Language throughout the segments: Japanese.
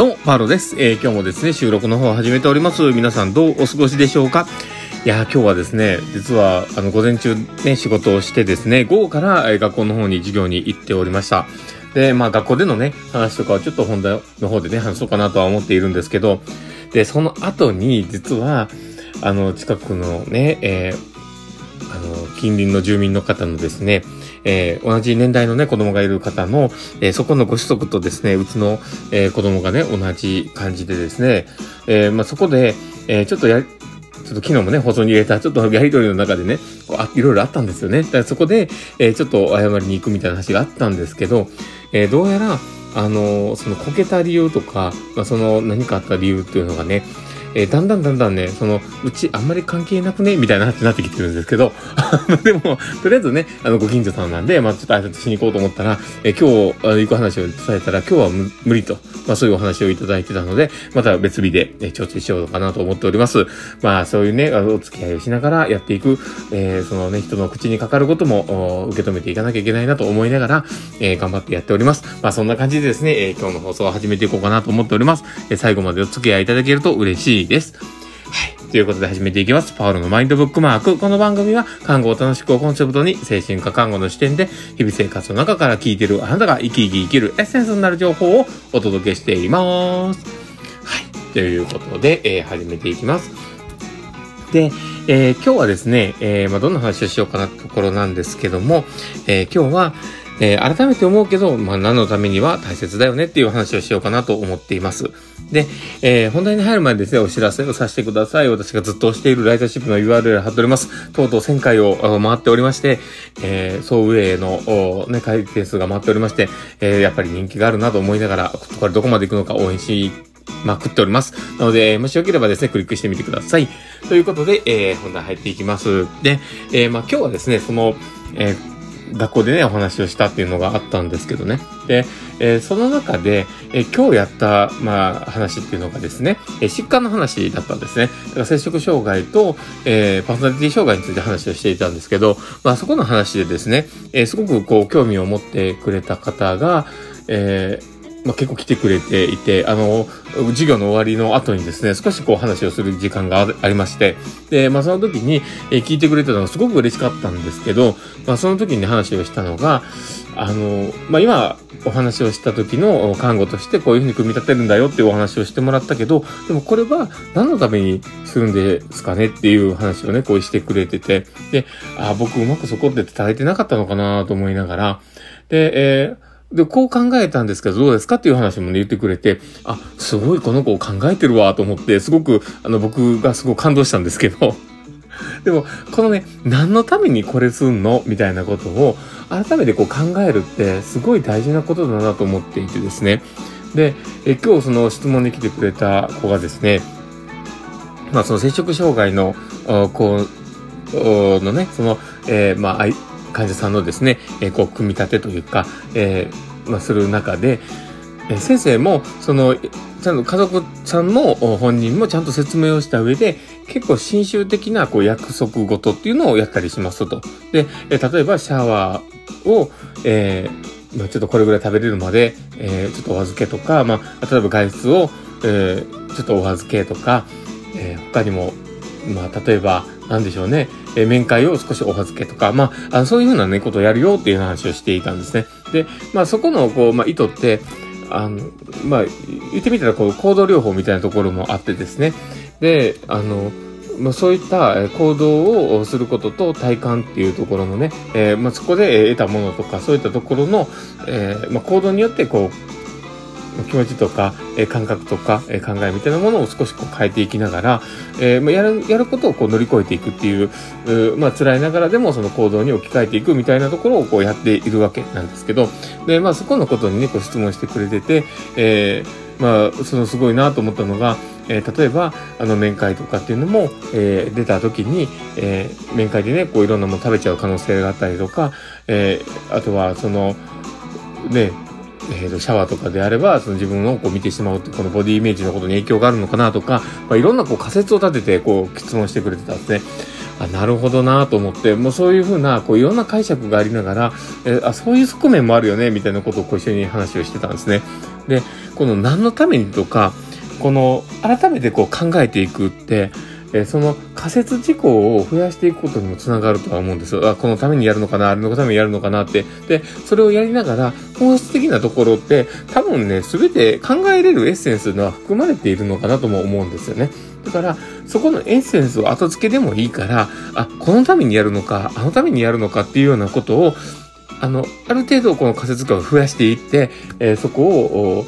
どうも、パーロです。えー今日もですね、収録の方を始めております。皆さんどうお過ごしでしょうか？いや、今日はですね、実は、あの、午前中ね、仕事をしてですね、午後から、えー学校の方に授業に行っておりました。で、まあ、学校でのね、話とかはちょっと本題の方でね、話そうかなとは思っているんですけど、で、その後に、実は、あの、近くのね、えーあの、近隣の住民の方のですね、えー同じ年代のね、子供がいる方の、えーそこのご子息とですね、うちの、えー子供がね、同じ感じでですね、えーまあ、そこで、えーちょっとや、ちょっと昨日もね、放送に入れた、ちょっとやりとりの中でね、こうあいろいろあったんですよね。だからそこで、えーちょっと謝りに行くみたいな話があったんですけど、えーどうやら、あのそのこけた理由とか、まあ、その何かあった理由っていうのがね、えーだんだんだんだんね、その、うちあんまり関係なくね？みたいな話になってきてるんですけど、でも、とりあえずね、あの、ご近所さんなんで、まあ、ちょっと挨拶しに行こうと思ったら、えー今日、あ行く話を伝えたら、今日は無無理と、まあ、そういうお話をいただいてたので、また別日で、えー調整しようかなと思っております。まあ、そういうね、お付き合いをしながらやっていく、えーそのね、人の口にかかることも、受け止めていかなきゃいけないなと思いながら、えー頑張ってやっております。まあ、そんな感じでですね、えー今日の放送を始めていこうかなと思っております。えー最後までお付き合いいただけると嬉しいです。はい。ということで始めていきます。パウロのマインドブックマーク。この番組は、看護を楽しくをコンセプトに、精神科看護の視点で、日々生活の中から聞いてるあなたが生き生き生きるエッセンスになる情報をお届けしています。はい。ということで、えー始めていきます。で、えー今日はですね、えーまあ、どんな話をしようかなってところなんですけども、え今日は、えー改めて思うけど、まあ、何のためには大切だよねっていう話をしようかなと思っています。で、えー本題に入る前にですね、お知らせをさせてください。私がずっと押しているライターシップの URL 貼っております。とうとう1000回を回っておりまして、えー総運営の、ね、回転数が回っておりまして、えーやっぱり人気があるなと思いながら、これどこまで行くのか応援しまくっております。なので、もしよければですね、クリックしてみてください。ということで、えー本題入っていきます。で、えーまあ今日はですね、その、えー学校でね、お話をしたっていうのがあったんですけどね。で、えーその中で、えー今日やった、まあ、話っていうのがですね、えー疾患の話だったんですね。だから摂食障害と、えパーソナリティ障害について話をしていたんですけど、まあ、そこの話でですね、えすごくこう、興味を持ってくれた方が、えーまあ、結構来てくれていて、あの、授業の終わりの後にですね、少しこう話をする時間がありまして、で、まあその時に、えー聞いてくれたのがすごく嬉しかったんですけど、まあその時に話をしたのが、あの、まあ今お話をした時の看護としてこういうふうに組み立てるんだよっていうお話をしてもらったけど、でもこれは何のためにするんですかねっていう話をね、こうしてくれてて、で、あ、僕うまくそこで伝えてなかったのかなと思いながら、で、えーで、こう考えたんですけど、どうですかっていう話もね、言ってくれて、あ、すごいこの子を考えてるわと思って、すごく、あの、僕がすごく感動したんですけど、でも、このね、何のためにこれすんの？みたいなことを、改めてこう考えるって、すごい大事なことだなと思っていてですね。で、え今日その質問に来てくれた子がですね、まあその摂食障害のあ子のね、その、えーまあ、患者さんのですね、えーこう、組み立てというか、えーまあ、する中で、えー先生も、その、ちゃんと家族さんもお本人もちゃんと説明をした上で、結構新習的なこう約束事っていうのをやったりしますと。で、えー例えばシャワーを、えーまあ、ちょっとこれぐらい食べれるまで、えーちょっとお預けとか、まあ、例えば外出を、えーちょっとお預けとか、えー他にも、まあ、例えば、なんでしょうね、え面会を少しお預けとか、まあ、あそういうふうなね、ことをやるよっていう話をしていたんですね。で、まあ、そこの、こう、まあ、意図って、あの、まあ、言ってみたら、こう、行動療法みたいなところもあってですね。で、あの、まあ、そういった行動をすることと体感っていうところのね、えーまあ、そこで得たものとか、そういったところの、えーまあ、行動によって、こう、気持ちとか、えー感覚とか、えー考えみたいなものを少しこう変えていきながら、えーまあ、やる、やることをこう乗り越えていくっていう、うまあ、辛いながらでもその行動に置き換えていくみたいなところをこうやっているわけなんですけど、で、まあ、そこのことにね、こう質問してくれてて、えーまあ、そのすごいなと思ったのが、えー例えば、あの、面会とかっていうのも、えー出た時に、えー面会でね、こういろんなもの食べちゃう可能性があったりとか、えーあとは、その、ね、えーとシャワーとかであれば、その自分をこう見てしまうって、このボディイメージのことに影響があるのかなとか、まあ、いろんなこう仮説を立てて、こう、質問してくれてたんですね。あ、なるほどなと思って、もうそういうふうな、こういろんな解釈がありながら、えあ、そういう側面もあるよね、みたいなことをこう一緒に話をしてたんですね。で、この何のためにとか、この、改めてこう考えていくって、えその仮説事項を増やしていくことにもつながるとは思うんですよ。あ、このためにやるのかな、あれのためにやるのかなって。で、それをやりながら、本質的なところって、多分ね、すべて考えれるエッセンスのは含まれているのかなとも思うんですよね。だから、そこのエッセンスを後付けでもいいから、あ、このためにやるのか、あのためにやるのかっていうようなことを、あの、ある程度この仮説化を増やしていって、えー、そこを、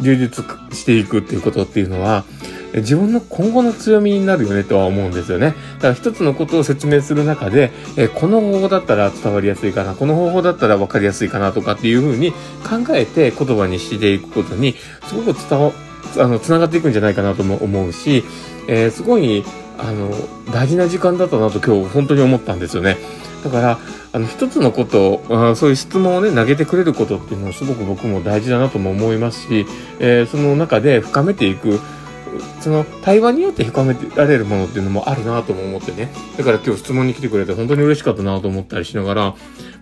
充実していくっていうことっていうのは、自分の今後の強みになるよねとは思うんですよね。だから一つのことを説明する中で、えこの方法だったら伝わりやすいかな、この方法だったら分かりやすいかなとかっていうふうに考えて言葉にしていくことに、すごく伝わ、あの、繋がっていくんじゃないかなとも思うし、えー、すごい、あの、大事な時間だったなと今日本当に思ったんですよね。だから、あの、一つのことを、そういう質問をね、投げてくれることっていうのはすごく僕も大事だなとも思いますし、えー、その中で深めていく、その対話によって深められるものっていうのもあるなとも思ってね。だから今日質問に来てくれて本当に嬉しかったなと思ったりしながら、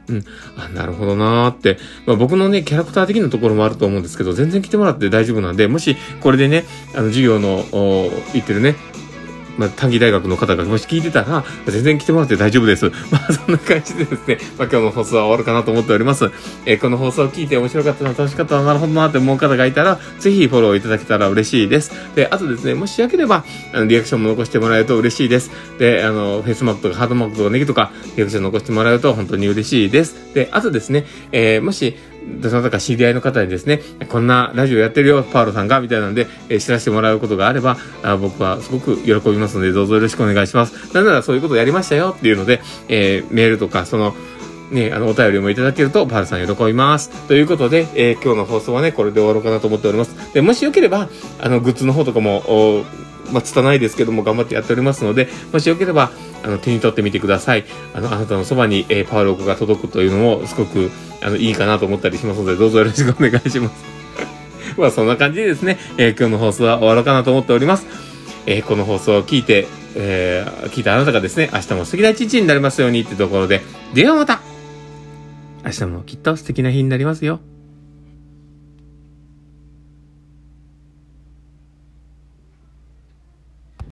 うん、あ、なるほどなーって。まあ僕のね、キャラクター的なところもあると思うんですけど、全然来てもらって大丈夫なんで、もしこれでね、あの授業の、言ってるね、まあ、短期大学の方がもし聞いてたら、全然来てもらって大丈夫です。まあ、そんな感じでですね、まあ、今日の放送は終わるかなと思っております。えー、この放送を聞いて面白かったな、楽しかったな、なるほどなって思う方がいたら、ぜひフォローいただけたら嬉しいです。で、あとですね、もしよければ、あの、リアクションも残してもらえると嬉しいです。で、あの、フェイスマークとかハードマークとかネギとか、リアクション残してもらえると本当に嬉しいです。で、あとですね、えー、もし、どなたか知り合いの方にですね、こんなラジオやってるよ、パウロさんが、みたいなんで、えー、知らせてもらうことがあればあ、僕はすごく喜びますので、どうぞよろしくお願いします。なんならそういうことやりましたよっていうので、えー、メールとか、その、ね、あの、お便りもいただけると、パールさん喜びます。ということで、えー、今日の放送はね、これで終わろうかなと思っております。で、もしよければ、あの、グッズの方とかも、おまあ、拙いですけども、頑張ってやっておりますので、もしよければ、あの、手に取ってみてください。あの、あなたのそばに、えー、パーロックが届くというのも、すごく、あの、いいかなと思ったりしますので、どうぞよろしくお願いします。まあ、そんな感じでですね、えー、今日の放送は終わろうかなと思っております。えー、この放送を聞いて、えー、聞いたあなたがですね、明日も素敵な一日になりますようにってところで、ではまた明日もきっと素敵な日になりますよ。